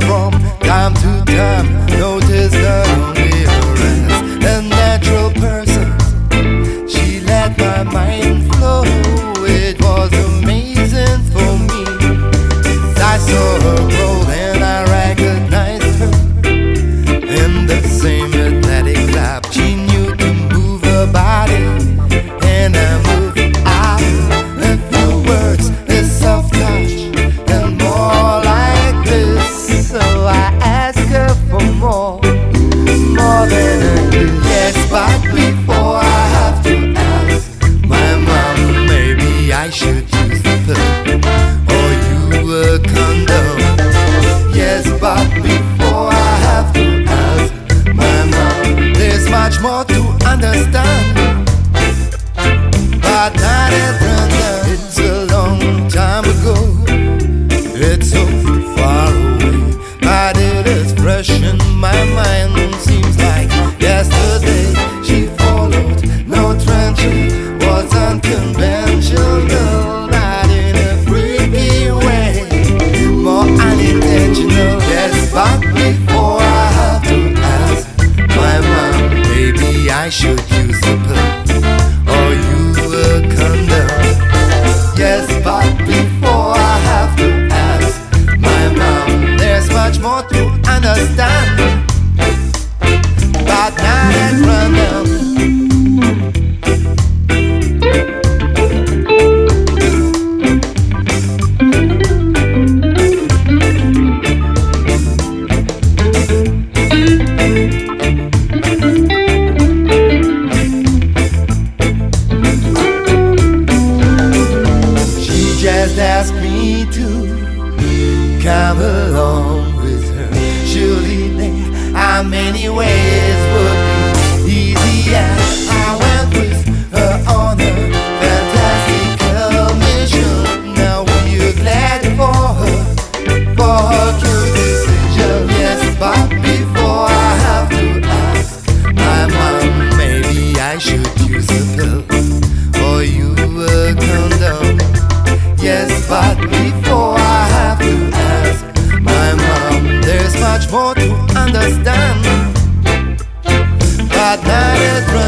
from more than a year. Yes, but before I have to ask my mom, maybe I should use the pill or you a condom. Yes, but before I have to ask my mom, there's much more to understand. But not everyone, it's a long time ago. It's so should use a pill or you a condom. Yes, but before I have to ask my mom, there's much more to understand. Me to come along with her. Surely there are many ways more to understand. But not at